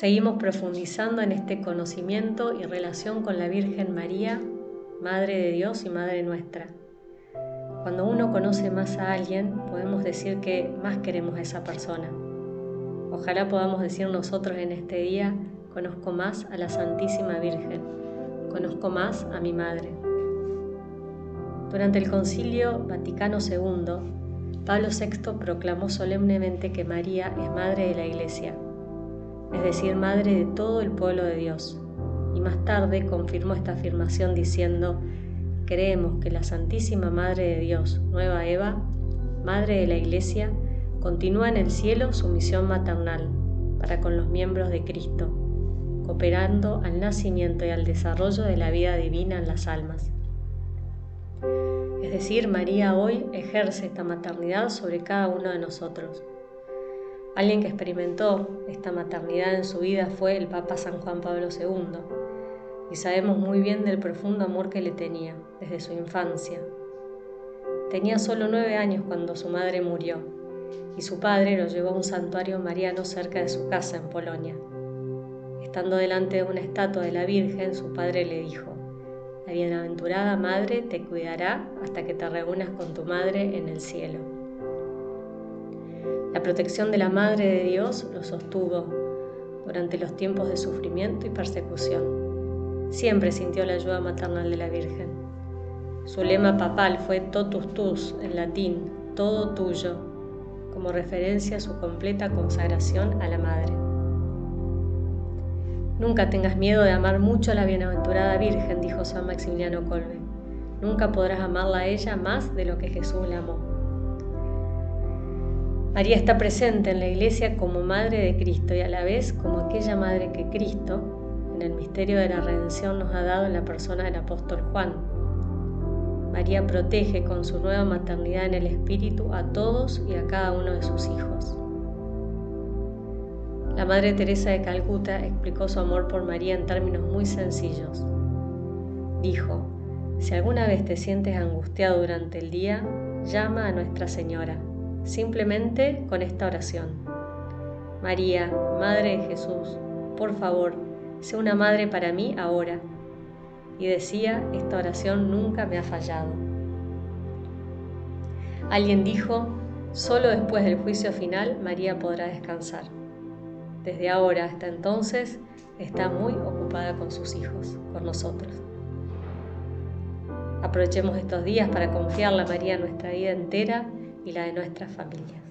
Seguimos profundizando en este conocimiento y relación con la Virgen María, Madre de Dios y Madre nuestra. Cuando uno conoce más a alguien, podemos decir que más queremos a esa persona. Ojalá podamos decir nosotros en este día, conozco más a la Santísima Virgen, conozco más a mi Madre. Durante el Concilio Vaticano II, Pablo VI proclamó solemnemente que María es Madre de la Iglesia es decir, madre de todo el pueblo de Dios. Y más tarde confirmó esta afirmación diciendo, creemos que la Santísima Madre de Dios, Nueva Eva, Madre de la Iglesia, continúa en el cielo su misión maternal para con los miembros de Cristo, cooperando al nacimiento y al desarrollo de la vida divina en las almas. Es decir, María hoy ejerce esta maternidad sobre cada uno de nosotros Alguien que experimentó esta maternidad en su vida fue el Papa San Juan Pablo II, y sabemos muy bien del profundo amor que le tenía desde su infancia. Tenía solo nueve años cuando su madre murió, y su padre lo llevó a un santuario mariano cerca de su casa en Polonia. Estando delante de una estatua de la Virgen, su padre le dijo, La bienaventurada Madre te cuidará hasta que te reúnas con tu Madre en el cielo. La protección de la Madre de Dios lo sostuvo durante los tiempos de sufrimiento y persecución. Siempre sintió la ayuda maternal de la Virgen. Su lema papal fue totus tus, en latín, todo tuyo, como referencia a su completa consagración a la Madre. Nunca tengas miedo de amar mucho a la bienaventurada Virgen, dijo San Maximiliano Colbe. Nunca podrás amarla a ella más de lo que Jesús la amó. María está presente en la iglesia como Madre de Cristo y a la vez como aquella Madre que Cristo, en el misterio de la redención, nos ha dado en la persona del apóstol Juan. María protege con su nueva maternidad en el Espíritu a todos y a cada uno de sus hijos. La Madre Teresa de Calcuta explicó su amor por María en términos muy sencillos. Dijo, si alguna vez te sientes angustiado durante el día, llama a Nuestra Señora simplemente con esta oración. María, Madre de Jesús, por favor, sé una madre para mí ahora. Y decía, esta oración nunca me ha fallado. Alguien dijo, solo después del juicio final María podrá descansar. Desde ahora hasta entonces está muy ocupada con sus hijos, con nosotros. Aprovechemos estos días para confiarle a María nuestra vida entera y la de nuestras familias.